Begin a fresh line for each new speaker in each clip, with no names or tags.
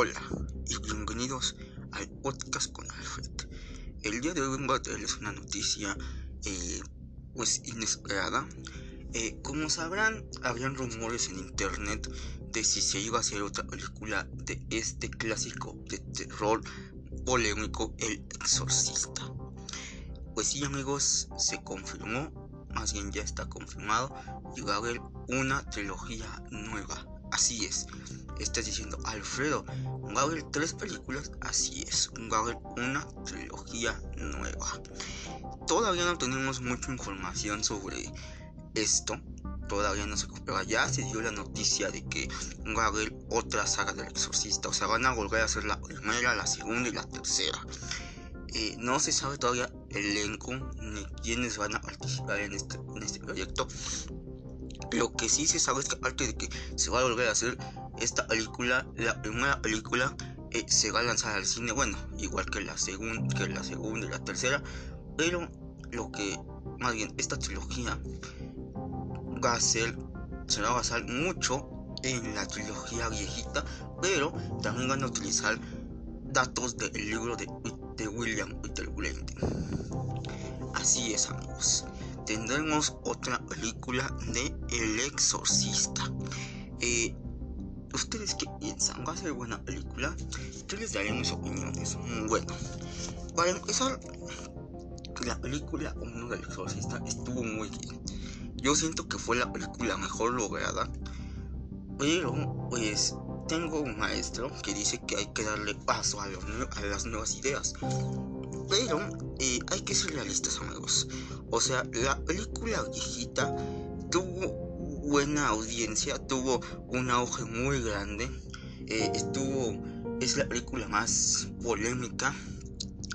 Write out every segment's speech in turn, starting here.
Hola y bienvenidos al podcast con Alfred. El día de hoy vengo a traerles una noticia eh, pues inesperada. Eh, como sabrán, habían rumores en internet de si se iba a hacer otra película de este clásico de terror polémico, El Exorcista. Pues sí amigos, se confirmó, más bien ya está confirmado, y va a haber una trilogía nueva. Así es, estás diciendo, Alfredo, va a haber tres películas, así es, va a una trilogía nueva. Todavía no tenemos mucha información sobre esto, todavía no se pero ya se dio la noticia de que va a otra saga del exorcista, o sea, van a volver a hacer la primera, la segunda y la tercera. Eh, no se sabe todavía el elenco ni quiénes van a participar en este, en este proyecto. Lo que sí se sabe es que aparte de que se va a volver a hacer esta película, la primera película eh, se va a lanzar al cine, bueno, igual que la, segunda que la segunda y la tercera, pero lo que, más bien, esta trilogía va a ser, se va a basar mucho en la trilogía viejita, pero también van a utilizar datos del libro de, de William Peter Así es, amigos. Tendremos otra película de El Exorcista. Eh, ¿Ustedes qué piensan? ¿Va a ser buena película? Yo les daré mis opiniones. Bueno, para empezar, la película Uno del Exorcista estuvo muy bien. Yo siento que fue la película mejor lograda. Pero, pues, tengo un maestro que dice que hay que darle paso a las nuevas ideas. Pero eh, hay que ser realistas, amigos. O sea, la película viejita tuvo buena audiencia, tuvo un auge muy grande, eh, estuvo, es la película más polémica,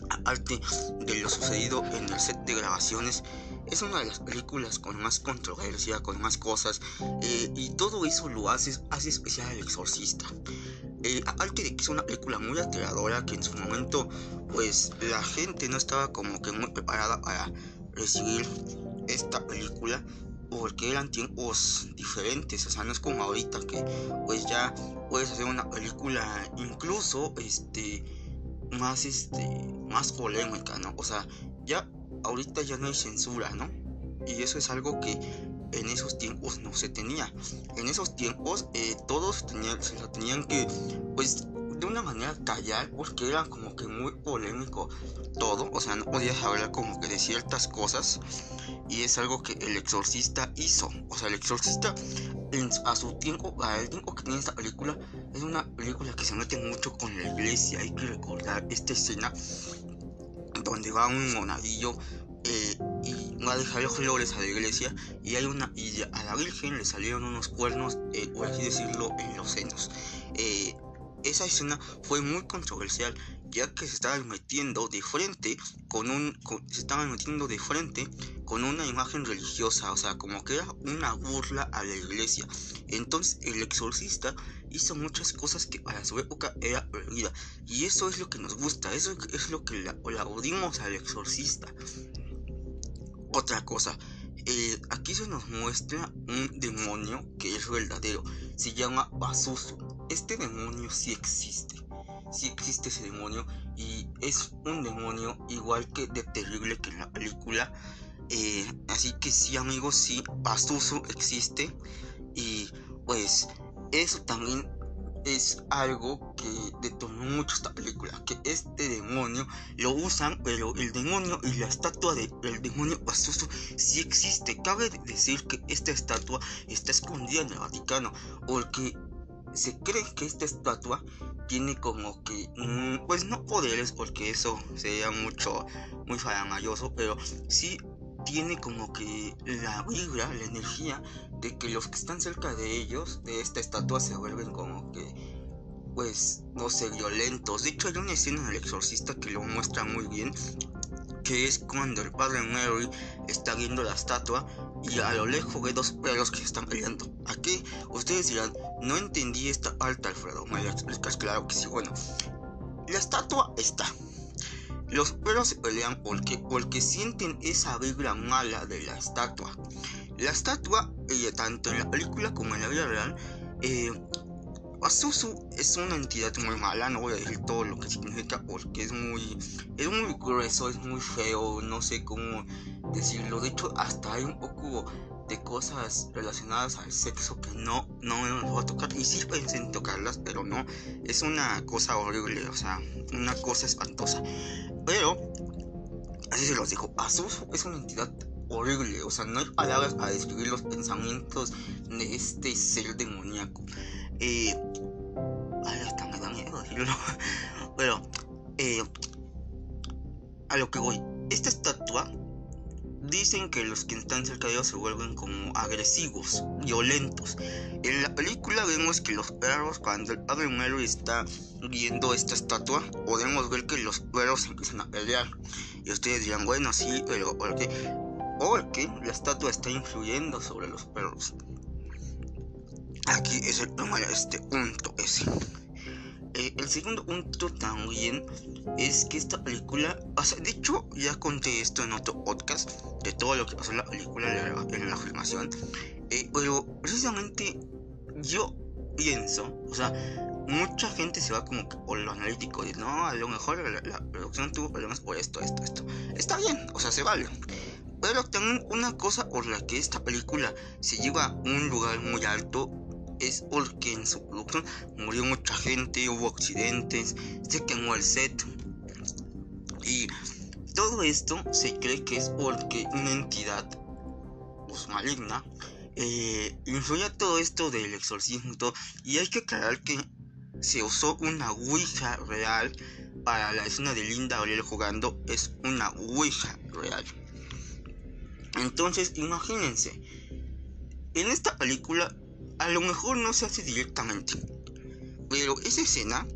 aparte de lo sucedido en el set de grabaciones, es una de las películas con más controversia, con más cosas, eh, y todo eso lo hace, especial al exorcista. Eh, aparte de que es una película muy aterradora, que en su momento, pues la gente no estaba como que muy preparada para recibir esta película, porque eran tiempos diferentes, o sea, no es como ahorita que pues ya puedes hacer una película incluso este más este más polémica, ¿no? O sea, ya ahorita ya no hay censura, ¿no? Y eso es algo que en esos tiempos no se tenía. En esos tiempos eh, todos tenían, se lo tenían que pues de una manera callar porque era como que muy polémico todo, o sea, no podías hablar como que de ciertas cosas y es algo que el exorcista hizo, o sea, el exorcista a su tiempo, el tiempo que tiene esta película, es una película que se mete mucho con la iglesia, hay que recordar esta escena donde va un monadillo eh, y va a dejar flores a la iglesia y hay una y a la virgen le salieron unos cuernos eh, por así decirlo en los senos. Eh, esa escena fue muy controversial ya que se estaban metiendo de frente con un se estaban metiendo de frente con una imagen religiosa, o sea, como que era una burla a la iglesia. Entonces, el exorcista hizo muchas cosas que para su época era perdida y eso es lo que nos gusta, eso es lo que la, audimos al exorcista. Otra cosa, eh, aquí se nos muestra un demonio que es verdadero, se llama Basusu este demonio sí existe. Sí existe ese demonio y es un demonio igual que de terrible que en la película. Eh, así que sí amigos, sí, Pastuso existe y pues eso también es algo que detonó mucho esta película, que este demonio lo usan, pero el demonio y la estatua del demonio Pastuso sí existe. Cabe decir que esta estatua está escondida en el Vaticano, porque se cree que esta estatua tiene como que, mm, pues no poderes, porque eso sería mucho, muy faramayoso, pero sí tiene como que la vibra, la energía de que los que están cerca de ellos, de esta estatua, se vuelven como que, pues, no sé, violentos. De hecho, hay una escena en El Exorcista que lo muestra muy bien, que es cuando el padre Mary está viendo la estatua y a lo lejos ve dos perros que están peleando. Aquí ustedes dirán, no entendí esta parte, Alfredo. Me lo explicas, claro que sí. Bueno, la estatua está. Los perros se pelean porque, porque sienten esa vibra mala de la estatua. La estatua, tanto en la película como en la vida real, eh, Azuzu es una entidad muy mala, no voy a decir todo lo que significa porque es muy, es muy grueso, es muy feo, no sé cómo decirlo. De hecho, hasta hay un poco de cosas relacionadas al sexo que no, no me voy a tocar. Y sí pensé en tocarlas, pero no. Es una cosa horrible, o sea, una cosa espantosa. Pero, así se los digo, Azuzu es una entidad horrible, o sea, no hay palabras para describir los pensamientos de este ser demoníaco. Pero, a lo que voy, esta estatua dicen que los que están cerca de ellos se vuelven como agresivos, violentos. En la película vemos que los perros, cuando el padre Melo está viendo esta estatua, podemos ver que los perros empiezan a pelear. Y ustedes dirán, bueno, sí, pero ¿por qué? Porque la estatua está influyendo sobre los perros. Aquí es el primer este punto ese. Eh, el segundo punto también es que esta película, o sea, de hecho ya conté esto en otro podcast de todo lo que pasó en la película en la, filmación, eh, pero precisamente yo pienso, o sea, mucha gente se va como por lo analítico y no, a lo mejor la, la, producción tuvo problemas por esto, esto, esto. Está bien, o sea, se vale. Pero también una cosa por la que esta película se lleva a un lugar muy alto es porque en su producción murió mucha gente, hubo accidentes, se quemó el set. Y todo esto se cree que es porque una entidad pues, maligna eh, influye a todo esto del exorcismo y todo. Y hay que aclarar que se usó una Ouija real para la escena de Linda Aurel jugando. Es una Ouija real. Entonces, imagínense. En esta película a lo mejor no se hace directamente. Pero esa escena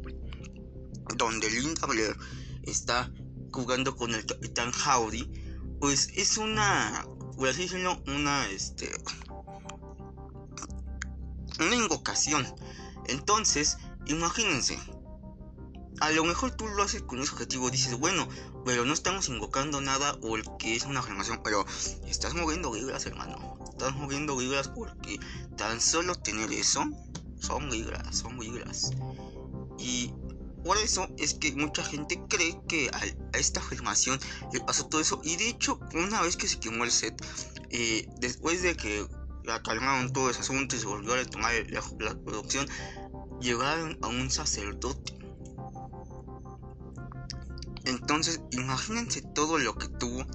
donde Linda Blair está jugando con el Capitán Howdy, pues es una, por así decirlo, una, este, una invocación. Entonces, imagínense, a lo mejor tú lo haces con ese objetivo, dices, bueno, pero no estamos invocando nada porque es una afirmación, pero estás moviendo vibras, hermano. Estás moviendo vibras porque tan solo tener eso son vibras, son vibras. Y por eso es que mucha gente cree que a, esta afirmación le pasó todo eso. Y de hecho, una vez que se quemó el set, eh, después de que calmaron todo ese asunto y se volvió a retomar la, la producción, llegaron a un sacerdote entonces, imagínense todo lo que tuvo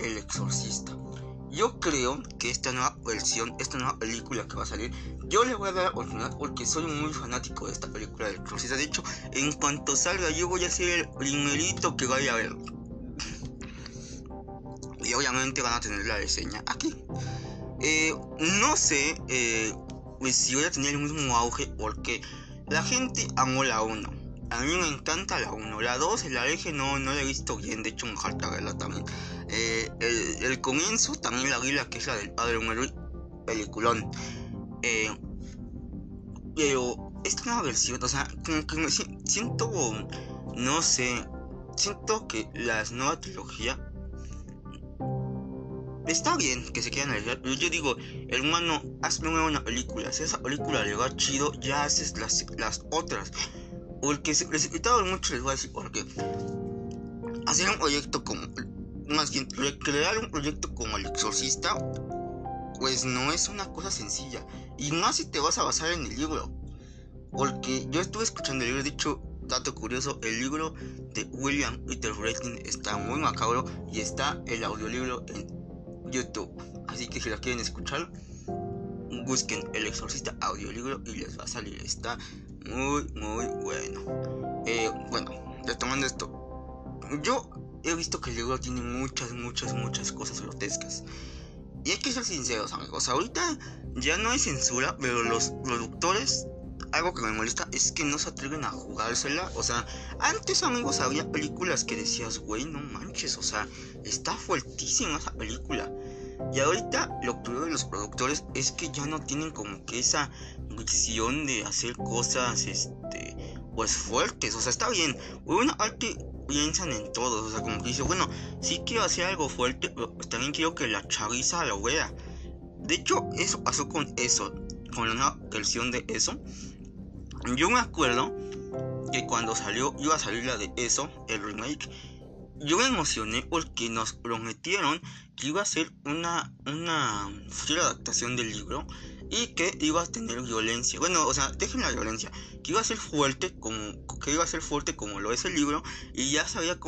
el exorcista. Yo creo que esta nueva versión, esta nueva película que va a salir, yo le voy a dar la oportunidad porque soy muy fanático de esta película del exorcista. De hecho, en cuanto salga, yo voy a ser el primerito que vaya a ver. Y obviamente van a tener la reseña aquí. Eh, no sé eh, si voy a tener el mismo auge porque la gente amó la 1 a mí me encanta la 1. La 2, la eje no, no la he visto bien. De hecho, me falta verla también. Eh, el, comienzo también la vi, que es la del padre Homero. Peliculón. Eh, pero esta nueva versión, o sea, siento. No sé. Siento que la nueva trilogía. Está bien que se quieran alejar, pero yo digo, hermano, hazme una película. Si esa película le va chido, ya haces las, las otras. Porque se precipitaron mucho, les voy a decir porque hacer un proyecto como, más bien, recrear un proyecto como El Exorcista, pues no es una cosa sencilla. Y más si te vas a basar en el libro. Porque yo estuve escuchando el libro, he dicho, dato curioso, el libro de William Peter Breslin está muy macabro y está el audiolibro en YouTube. Así que si la quieren escuchar, busquen El Exorcista audiolibro y les va a salir. Está muy, muy bueno. Eh, bueno, retomando esto. Yo he visto que el libro tiene muchas, muchas, muchas cosas grotescas. Y hay que ser sinceros, amigos. Ahorita ya no hay censura, pero los productores, algo que me molesta es que no se atreven a jugársela. O sea, antes, amigos, había películas que decías, güey, no manches, o sea, está fuertísima esa película. Y ahorita lo veo de los productores es que ya no tienen como que esa visión de hacer cosas, este, pues fuertes. O sea, está bien. Una arte piensan en todos. O sea, como que dice, bueno, sí quiero hacer algo fuerte, pero también quiero que la chaviza lo vea. De hecho, eso pasó con eso, con una versión de eso. yo me acuerdo que cuando salió, iba a salir la de eso, el remake, yo me emocioné porque nos prometieron que iba a ser una, una fiel adaptación del libro y que iba a tener violencia. Bueno, o sea, dejen la violencia, que iba a ser fuerte como que iba a ser fuerte como lo es el libro y ya se había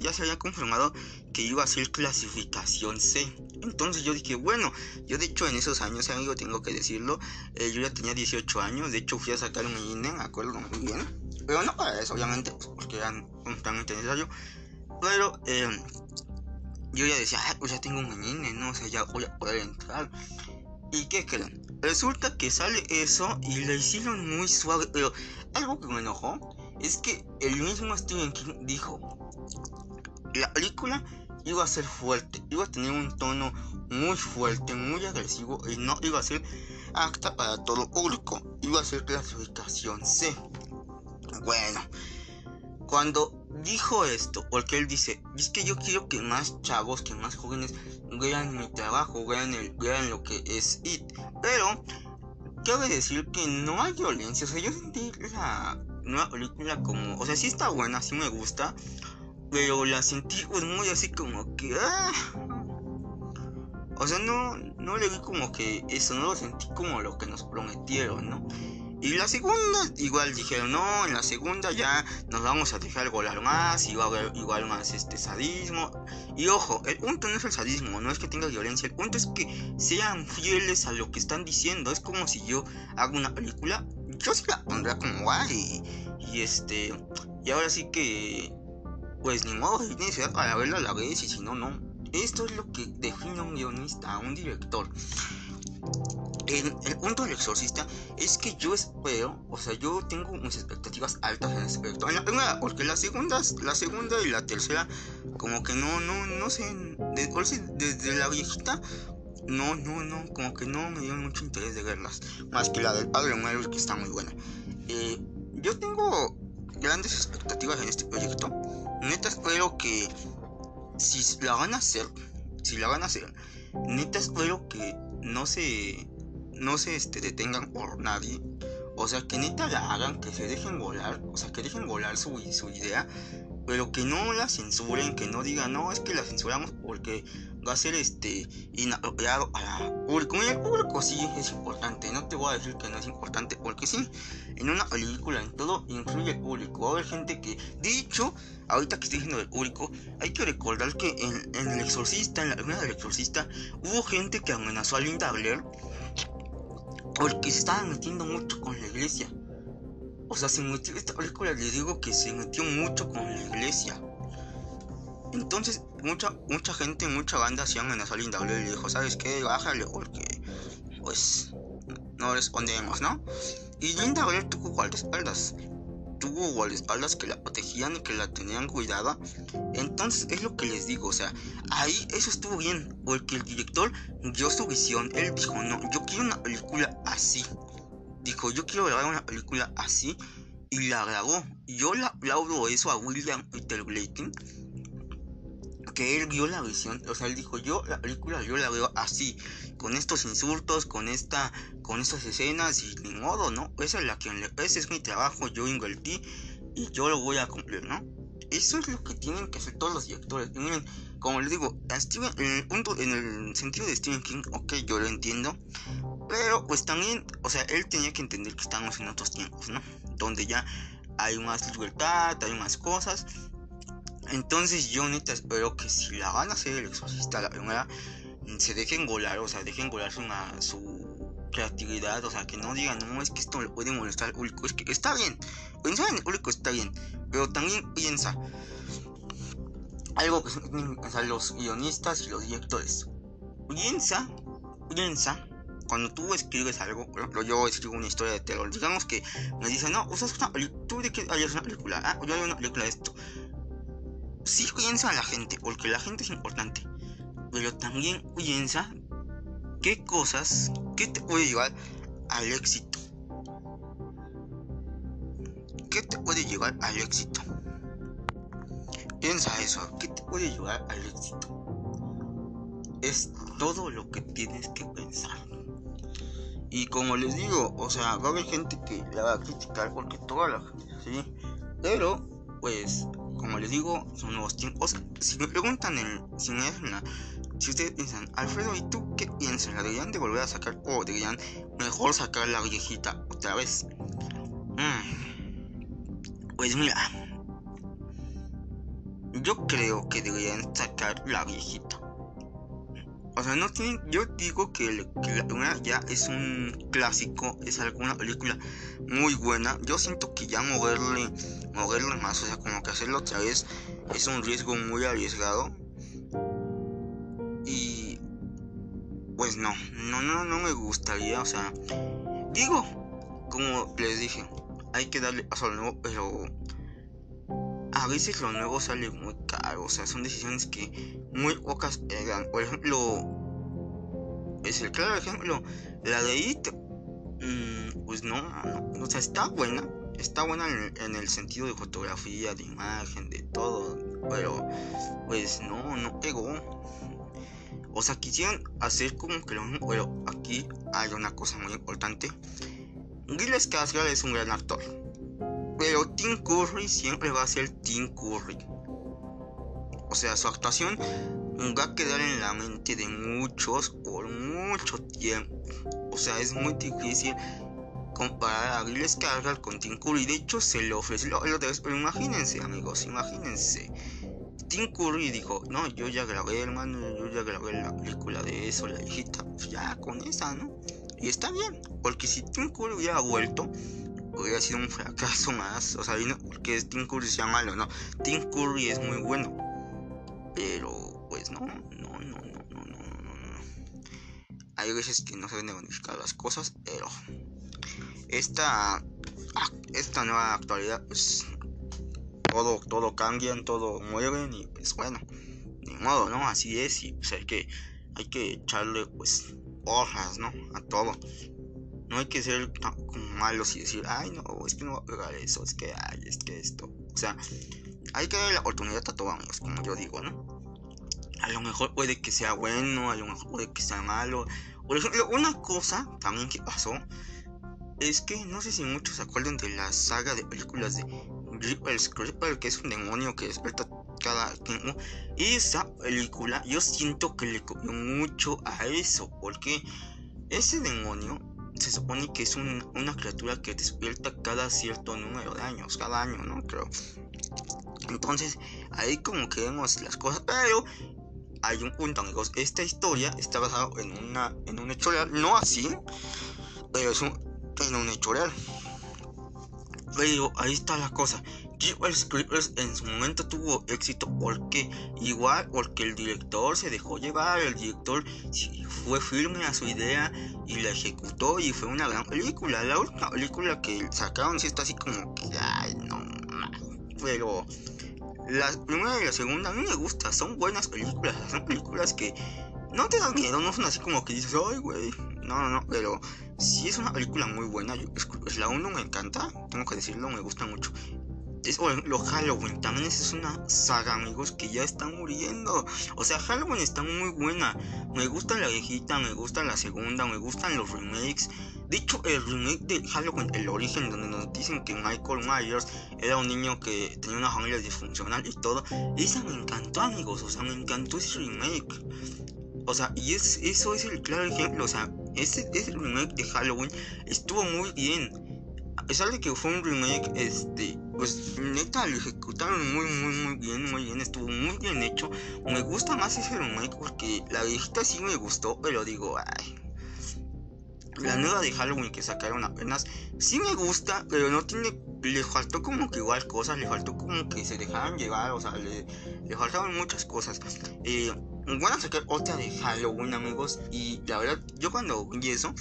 ya se había confirmado que iba a ser clasificación C. Entonces yo dije, bueno, yo de hecho en esos años, amigo, tengo que decirlo, eh, yo ya tenía 18 años, de hecho fui a sacar un INE, me acuerdo muy bien, pero no para eso, obviamente, pues, porque era completamente necesario, pero eh, yo ya decía, pues ya tengo un INE, ¿no? O sea, ya voy a poder entrar. ¿Y qué creen? Resulta que sale eso y lo hicieron muy suave, pero algo que me enojó es que el mismo Stephen King dijo, la película iba a ser fuerte, iba a tener un tono muy fuerte, muy agresivo y no iba a ser acta para todo público, iba a ser clasificación C. Bueno, cuando dijo esto, porque él dice, es que yo quiero que más chavos, que más jóvenes vean mi trabajo, vean, el, vean lo que es IT, pero cabe decir que no hay violencia, o sea, yo sentí la nueva película como, o sea, sí está buena, sí me gusta, pero la sentí pues muy así como que... Ah, o sea, no, no le vi como que eso, no lo sentí como lo que nos prometieron, ¿no? Y la segunda, igual dijeron, no, en la segunda ya nos vamos a dejar volar más y va a haber igual más este sadismo. Y ojo, el punto no es el sadismo, no es que tenga violencia, el punto es que sean fieles a lo que están diciendo. Es como si yo hago una película, yo sí la pondría como guay. Y, este, y ahora sí que pues ni modo, si tienes edad para verlo a la vez y si no, no. Esto es lo que define a un guionista, un director. El, punto del exorcista es que yo espero, o sea, yo tengo mis expectativas altas en proyecto. En la primera, porque las segundas, la segunda y la tercera, como que no, no, no sé, desde, la viejita, no, no, no, como que no me dio mucho interés de verlas. Más que la del Padre Muerto, que está muy buena. Eh, yo tengo grandes expectativas en este proyecto neta espero que si la van a hacer, si la van a hacer, neta espero que no se, no se este, detengan por nadie. O sea, que neta la hagan, que se dejen volar, o sea, que dejen volar su, su idea, pero que no la censuren, que no digan, no, es que la censuramos porque va a ser este inapropiado para público. Mira, el público sí es importante, no te voy a decir que no es importante, porque sí, en una película, en todo, incluye el público. Va a haber gente que, dicho, ahorita que estoy diciendo del público, hay que recordar que en, El Exorcista, en la primera del Exorcista, hubo gente que amenazó a Linda Blair porque se estaba metiendo mucho con la iglesia. O sea, se metió, esta película le digo que se metió mucho con la iglesia. Entonces, mucha, mucha gente, mucha banda se amenazó a Linda Blair y le dijo, ¿sabes qué? Bájale porque, pues, no respondemos, ¿no? Y Linda Blair tuvo guardaespaldas. Tuvo guardaespaldas que la protegían y que la tenían cuidada. Entonces, es lo que les digo, o sea, ahí eso estuvo bien, porque el director dio su visión. Él dijo, no, yo quiero una película así. Dijo, yo quiero grabar una película así. Y la grabó. Yo le aplaudo eso a William Peter que él vio la visión, o sea, él dijo, yo la película yo la veo así, con estos insultos, con esta, con estas escenas y ni modo, ¿no? Esa es la que, ese es mi trabajo, yo invertí y yo lo voy a cumplir, ¿no? Eso es lo que tienen que hacer todos los directores. Y miren, como les digo, en el punto, en el sentido de Stephen King, ok, yo lo entiendo, pero pues también, o sea, él tenía que entender que estamos en otros tiempos, ¿no? Donde ya hay más libertad, hay más cosas entonces yo neta espero que si la van a hacer el exorcista la primera, se dejen volar, o sea, dejen volar su, su creatividad, o sea, que no digan, no, es que esto le puede molestar al público, es que está bien, pensar en el público está bien, pero también piensa, algo que son los guionistas y los directores, piensa, piensa, cuando tú escribes algo, por ejemplo, yo escribo una historia de terror, digamos que me dicen, no, usas una película, tú de qué harías una película, ah, yo haría una película de esto, sí piensa la gente, porque la gente es importante, pero también piensa qué cosas, qué te puede llevar al éxito. ¿Qué te puede llevar al éxito? Piensa eso, ¿qué te puede llevar al éxito? Es todo lo que tienes que pensar. Y como les digo, o sea, va a haber gente que la va a criticar porque toda la gente sí. Pero, pues, como les digo, son nuevos tiempos. Si me preguntan en, me si ustedes piensan, Alfredo, ¿y tú qué piensas? ¿La deberían de volver a sacar o deberían mejor sacar la viejita otra vez? Mm. Pues mira, yo creo que deberían sacar la viejita. O sea, no tienen. Yo digo que, la una ya es un clásico, es alguna película muy buena. Yo siento que ya moverle, moverle más, o sea, como que hacerlo otra vez es un riesgo muy arriesgado. Y pues no, no, no, no me gustaría, o sea, digo, como les dije, hay que darle paso al nuevo, pero a veces lo nuevo sale muy caro, o sea, son decisiones que muy pocas pegan. Por ejemplo, es el claro ejemplo, la de IT, mm, pues no, o sea, está buena, está buena en, el sentido de fotografía, de imagen, de todo, pero pues no, no pegó. O sea, quisieron hacer como que lo pero aquí hay una cosa muy importante. Gilles Skarsgård es un gran actor pero Tim Curry siempre va a ser Tim Curry. O sea, su actuación va a quedar en la mente de muchos por mucho tiempo. O sea, es muy difícil comparar a Bill Skarsgård con Tim Curry. De hecho, se lo ofreció. Pero imagínense, amigos, imagínense. Tim Curry dijo, no, yo ya grabé, hermano, yo ya grabé la película de eso, la hijita. Pues ya con esa, ¿no? Y está bien, porque si Tim Curry hubiera vuelto, hubiera sido un fracaso más. O sea, porque Tim Curry sea malo, no. Tim Curry es muy bueno. Pero, pues no, no, no, no, no, no, no, no. Hay veces que no se deben bonificar las cosas, pero esta, esta nueva actualidad, pues todo, todo cambian, todo mueven y pues bueno, ni modo, ¿no? Así es y pues hay que, hay que echarle pues hojas, ¿no? A todo. No hay que ser tan malos y decir, ay, no, es que no va a pegar eso, es que, ay, es que esto. O sea, hay que darle la oportunidad a todos, como yo digo, ¿no? A lo mejor puede que sea bueno, a lo mejor puede que sea malo. Por ejemplo, una cosa también que pasó es que no sé si muchos se acuerdan de la saga de películas de Reaper's Creeper, que es un demonio que despierta cada tiempo. Esa película yo siento que le copió mucho a eso, porque ese demonio se supone que es una criatura que despierta cada cierto número de años, cada año, ¿no? Creo. Entonces, ahí como que vemos las cosas, pero hay un punto, amigos. Esta historia está basada en, una, en un hecho real, no así, pero es un, en un hecho real. Pero ahí está la cosa. Jeepers Creepers en su momento tuvo éxito porque igual porque el director se dejó llevar, el director fue firme a su idea y la ejecutó y fue una gran película. La última película que sacaron sí está así como que ay no pero la primera y la segunda a mí me gusta, son buenas películas, son películas que no te dan miedo, no son así como que dices, ay güey, no, no, no, pero si es una película muy buena, es, la 1 me encanta, tengo que decirlo, me gusta mucho es, lo Halloween también es una saga, amigos, que ya están muriendo. O sea, Halloween está muy buena. Me gusta la viejita, me gusta la segunda, me gustan los remakes. De hecho, el remake de Halloween, el origen, donde nos dicen que Michael Myers era un niño que tenía una familia disfuncional y todo, esa me encantó, amigos. O sea, me encantó ese remake. O sea, y es, eso es el claro ejemplo. O sea, ese, ese remake de Halloween estuvo muy bien a pesar de que fue un remake, este, pues neta lo ejecutaron muy, muy, muy bien, muy bien, estuvo muy bien hecho. Me gusta más ese remake porque la viejita sí me gustó, pero digo, ay. La nueva de Halloween que sacaron apenas sí me gusta, pero no tiene. Le faltó como que igual cosas, le faltó como que se dejaran llevar, o sea, le, le faltaban muchas cosas. Eh, van a sacar otra de Halloween, amigos, y la verdad, yo cuando vi eso,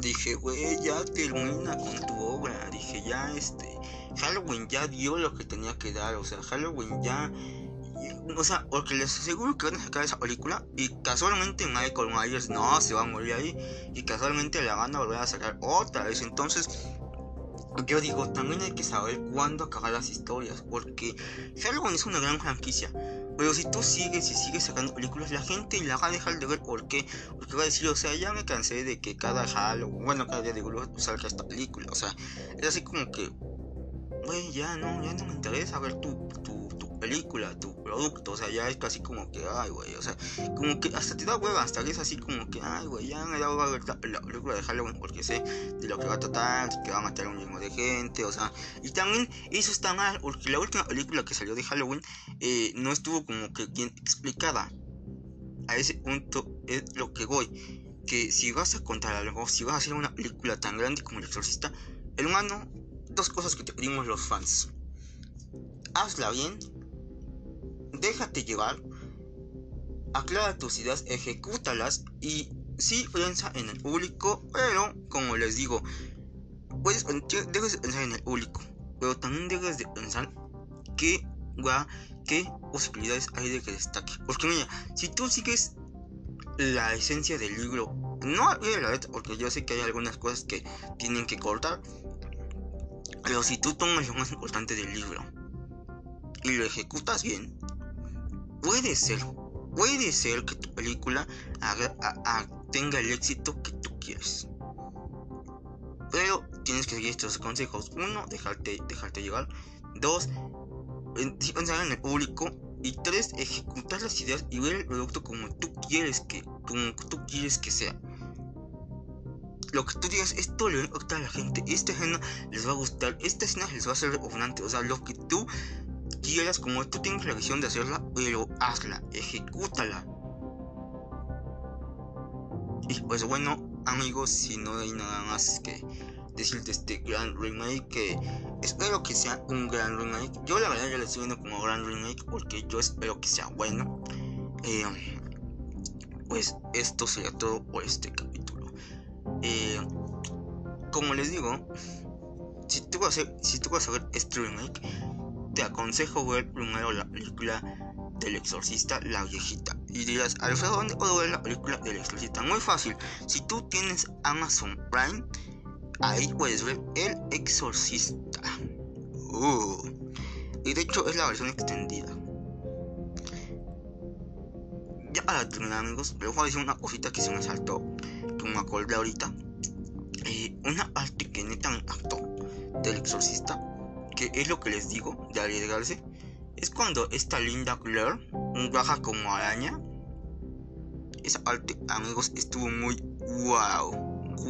dije, güey, ya termina con tu obra. Dije, ya este, Halloween ya dio lo que tenía que dar. O sea, Halloween ya... O sea, porque les aseguro que van a sacar esa película y casualmente Michael Myers no se va a morir ahí y casualmente la van a volver a sacar otra vez. Entonces, yo digo, también hay que saber cuándo acabar las historias porque Halloween es una gran franquicia. Pero si tú sigues y sigues sacando películas, la gente la va a dejar de ver. ¿Por qué? Porque va a decir, o sea, ya me cansé de que cada Halloween, bueno, cada día de Halloween salga esta película. O sea, es así como que, güey, ya no, ya no me interesa ver tu, tu película, tu producto. O sea, ya es casi como que, ay, güey, o sea, como que hasta te da hueva, hasta que es así como que, ay, güey, ya me da hueva la, película de Halloween porque sé de lo que va a tratar, que va a matar a un mismo de gente, o sea, y también eso está mal, porque la última película que salió de Halloween eh, no estuvo como que bien explicada. A ese punto es lo que voy. Que si vas a contar algo, si vas a hacer una película tan grande como El Exorcista, hermano, dos cosas que te pedimos los fans. Hazla bien déjate llevar, aclara tus ideas, ejecútalas y sí piensa en el público, pero como les digo, puedes, dejes de pensar en el público, pero también dejes de pensar qué, qué posibilidades hay de que destaque. Porque mira, si tú sigues la esencia del libro, no la letra, porque yo sé que hay algunas cosas que tienen que cortar, pero si tú tomas lo más importante del libro y lo ejecutas bien, puede ser, puede ser que tu película tenga el éxito que tú quieres. Pero tienes que seguir estos consejos. Uno, dejarte, dejarte llegar. Dos, pensar en el público. Y tres, ejecutar las ideas y ver el producto como tú quieres que, como tú quieres que sea. Lo que tú digas, esto le va a gustar a la gente, esta escena les va a gustar, esta escena les va a ser repugnante. O sea, lo que tú quieras, como tú tienes la visión de hacerla, pero hazla, ejecútala. Y pues bueno, amigos, si no hay nada más que decirte este gran remake, que espero que sea un gran remake. Yo la verdad ya lo estoy viendo como gran remake porque yo espero que sea bueno. Eh, pues esto sería todo por este capítulo. Eh, como les digo, si tú vas a si tú vas a ver este remake, te aconsejo ver primero la película del exorcista, la viejita. Y dirás, Alfredo, ¿dónde puedo ver la película del exorcista? Muy fácil. Si tú tienes Amazon Prime, ahí puedes ver El Exorcista. Uh. Y de hecho es la versión extendida. Ya para terminar amigos, les voy a decir una cosita que se me saltó, que me acordé ahorita. Eh, una parte que neta me del exorcista que es lo que les digo de arriesgarse, es cuando esta linda Claire baja como araña. Esa parte, amigos, estuvo muy wow,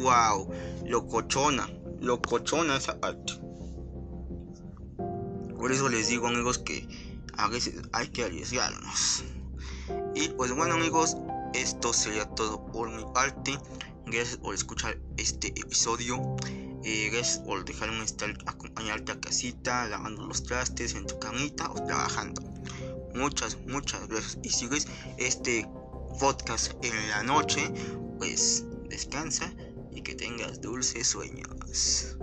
wow, locochona, locochona esa parte. Por eso les digo, amigos, que a veces hay que arriesgarnos. Y pues bueno, amigos, esto sería todo por mi parte. Gracias por escuchar este episodio. Eh, gracias estar acompañarte a casita, lavando los trastes en tu camita o trabajando. Muchas, muchas gracias. Y si ves este podcast en la noche, pues descansa y que tengas dulces sueños.